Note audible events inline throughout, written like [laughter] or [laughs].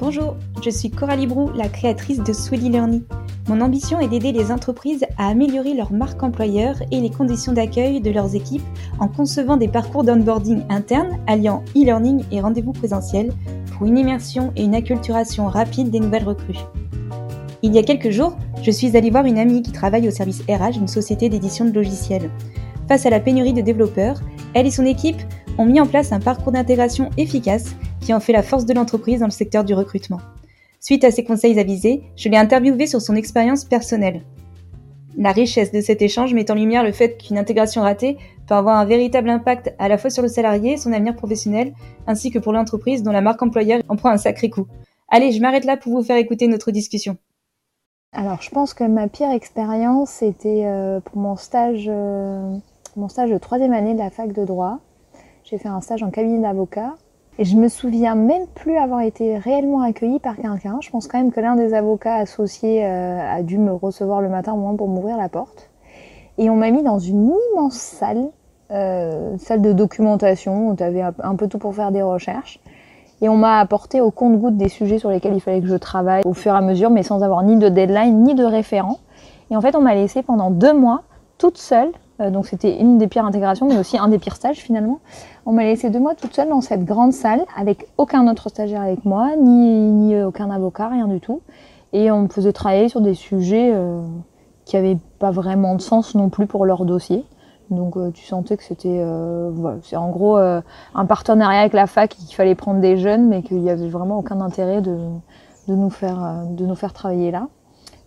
Bonjour, je suis Coralie Brou, la créatrice de Sweetie Learning. Mon ambition est d'aider les entreprises à améliorer leur marque employeur et les conditions d'accueil de leurs équipes en concevant des parcours d'onboarding interne alliant e-learning et rendez-vous présentiel pour une immersion et une acculturation rapide des nouvelles recrues. Il y a quelques jours, je suis allée voir une amie qui travaille au service RH d'une société d'édition de logiciels. Face à la pénurie de développeurs, elle et son équipe ont mis en place un parcours d'intégration efficace qui en fait la force de l'entreprise dans le secteur du recrutement. Suite à ses conseils avisés, je l'ai interviewée sur son expérience personnelle. La richesse de cet échange met en lumière le fait qu'une intégration ratée peut avoir un véritable impact à la fois sur le salarié et son avenir professionnel, ainsi que pour l'entreprise dont la marque employeur en prend un sacré coup. Allez, je m'arrête là pour vous faire écouter notre discussion. Alors, je pense que ma pire expérience, c'était euh, pour mon stage, euh, mon stage de troisième année de la fac de droit. J'ai fait un stage en cabinet d'avocat et je me souviens même plus avoir été réellement accueillie par quelqu'un. Je pense quand même que l'un des avocats associés euh, a dû me recevoir le matin au moins pour m'ouvrir la porte. Et on m'a mis dans une immense salle, euh, salle de documentation où tu avais un peu tout pour faire des recherches. Et on m'a apporté au compte-goutte des sujets sur lesquels il fallait que je travaille au fur et à mesure, mais sans avoir ni de deadline, ni de référent. Et en fait, on m'a laissé pendant deux mois toute seule euh, donc c'était une des pires intégrations, mais aussi un des pires stages finalement. On m'a laissé deux mois toute seule dans cette grande salle, avec aucun autre stagiaire avec moi, ni, aucun avocat, rien du tout. Et on me faisait travailler sur des sujets euh, qui n'avaient pas vraiment de sens non plus pour leur dossier. Donc euh, tu sentais que c'était en gros un partenariat avec la fac qu'il fallait prendre des jeunes, mais qu'il n'y avait vraiment aucun intérêt de nous faire travailler là.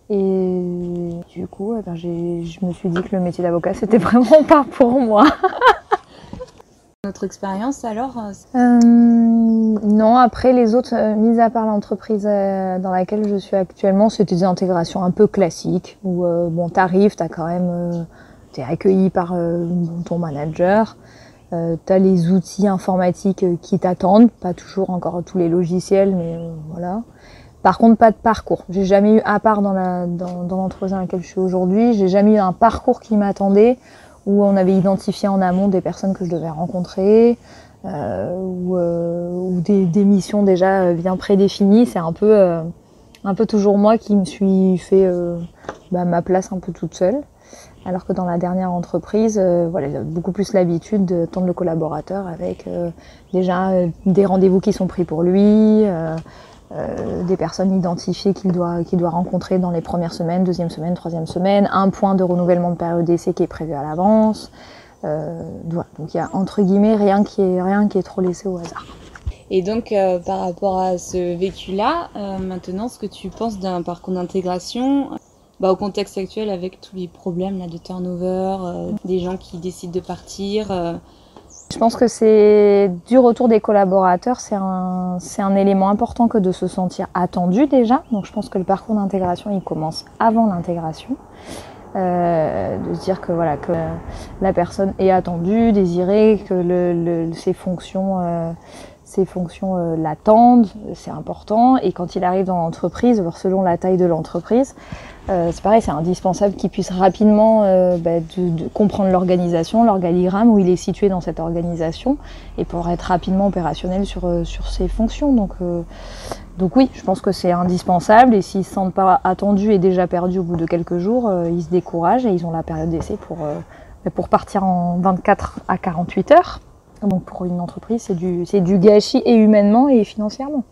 Et du coup, eh ben, je me suis dit que le métier d'avocat, [laughs] c'était vraiment pas pour moi. [laughs] Notre expérience alors euh, euh, Non, après les autres, euh, mis à part l'entreprise dans laquelle je suis actuellement, c'était des intégrations un peu classiques où bon, t'arrives, t'as quand même, t'es accueilli par ton manager, t'as les outils informatiques qui t'attendent, pas toujours encore tous les logiciels, mais voilà. Par contre, pas de parcours. J'ai jamais eu, à part dans l'entreprise dans, laquelle je suis aujourd'hui, j'ai jamais eu un parcours qui m'attendait où on avait identifié en amont des personnes que je devais rencontrer euh, ou, euh, des, missions déjà bien prédéfinies. C'est un peu, euh, toujours moi qui me suis fait bah, ma place un peu toute seule. Alors que dans la dernière entreprise, voilà, j'ai beaucoup plus l'habitude de tendre le collaborateur avec déjà des rendez-vous qui sont pris pour lui, euh, des personnes identifiées qu'il doit, doit rencontrer dans les premières semaines, deuxième semaine, troisième semaine, un point de renouvellement de période d'essai qui est prévu à l'avance. Euh, Donc il y a entre guillemets rien qui est, rien qui est trop laissé au hasard. Et donc euh, par rapport à ce vécu-là, maintenant ce que tu penses d'un parcours d'intégration bah, au contexte actuel avec tous les problèmes là, de turnover, des gens qui décident de partir je pense que c'est du retour des collaborateurs, c'est un, un élément important que de se sentir attendu déjà. Donc je pense que le parcours d'intégration, il commence avant l'intégration. Euh, de se dire que voilà que la personne est attendue, désirée, que le, le, ses fonctions, euh, ses fonctions euh, l'attendent, c'est important. Et quand il arrive dans l'entreprise, selon la taille de l'entreprise, euh, c'est pareil, c'est indispensable qu'il puisse rapidement euh, bah, de, comprendre l'organisation, l'organigramme, où il est situé dans cette organisation, et pour être rapidement opérationnel sur, euh, sur ses fonctions. Donc, donc oui, je pense que c'est indispensable, et s'ils ne se sentent pas attendus et déjà perdus au bout de quelques jours, ils se découragent et ils ont la période d'essai pour, pour partir en 24 à 48 heures. Donc pour une entreprise, c'est du, du gâchis et humainement et financièrement.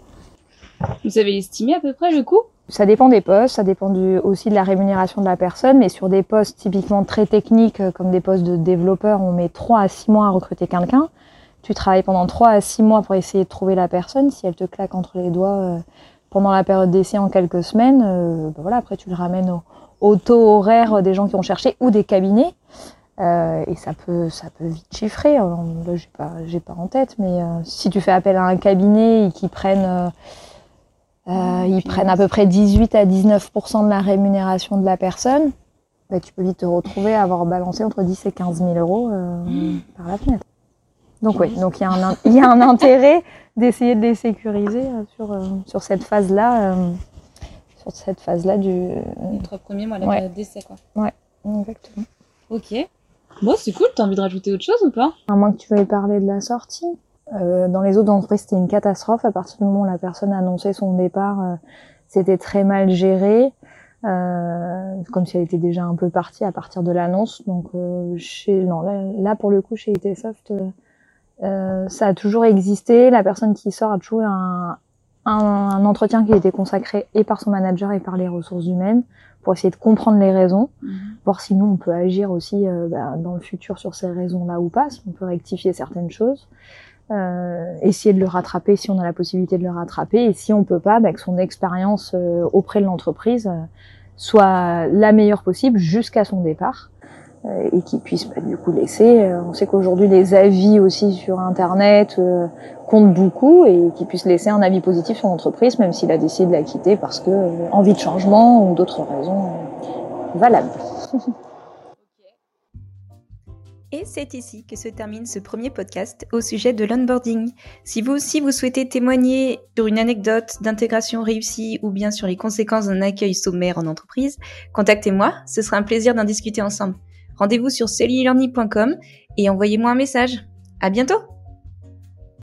Vous avez estimé à peu près le coût ça dépend des postes, ça dépend aussi de la rémunération de la personne, mais sur des postes typiquement très techniques, euh, comme des postes de développeur, on met 3 à 6 mois à recruter quelqu'un. Tu travailles pendant 3 à 6 mois pour essayer de trouver la personne. Si elle te claque entre les doigts euh, pendant la période d'essai en quelques semaines, euh, ben voilà, après tu le ramènes au, taux horaire des gens qui ont cherché ou des cabinets. Et ça peut, ça peut vite chiffrer. là, j'ai pas, j'ai pas en tête, mais si tu fais appel à un cabinet et qu'ils prennent euh, ils prennent à peu près 18 à 19% de la rémunération de la personne. Bah, tu peux vite te retrouver à avoir balancé entre 10 et 15 000 euros euh, mmh. par la fenêtre. Donc oui, donc il y, a un, y a un intérêt d'essayer de les sécuriser euh, sur, euh, sur cette phase-là, euh, sur cette phase-là du. Les trois premiers mois, la ouais. période d'essai, quoi. Ouais, exactement. Ok. Bon, c'est cool. T'as envie de rajouter autre chose ou pas? À moins que tu veuilles parler de la sortie. dans les autres entreprises, c'était une catastrophe. À partir du moment où la personne a annoncé son départ, c'était très mal géré. Euh, comme si elle était déjà un peu partie à partir de l'annonce. Donc chez non là, pour le coup chez ITsoft, euh, ça a toujours existé. La personne qui sort a toujours un, un, entretien qui été consacré et par son manager et par les ressources humaines pour essayer de comprendre les raisons, mhm. voir si nous on peut agir aussi euh, bah, dans le futur sur ces raisons-là ou pas, si on peut rectifier certaines choses, euh, essayer de le rattraper si on a la possibilité de le rattraper, et si on peut pas, bah, que son expérience euh, auprès de l'entreprise euh, soit la meilleure possible jusqu'à son départ. Euh, et qui puisse bah, du coup laisser. Euh, on sait qu'aujourd'hui les avis aussi sur Internet euh, comptent beaucoup et qui puisse laisser un avis positif sur l'entreprise, même s'il a décidé de la quitter parce que envie de changement ou d'autres raisons valables. [laughs] Et c'est ici que se termine ce premier podcast au sujet de l'onboarding. Si vous aussi vous souhaitez témoigner sur une anecdote d'intégration réussie ou bien sur les conséquences d'un accueil sommaire en entreprise, contactez-moi, ce sera un plaisir d'en discuter ensemble. Rendez-vous sur cellulearning.com et envoyez-moi un message. À bientôt!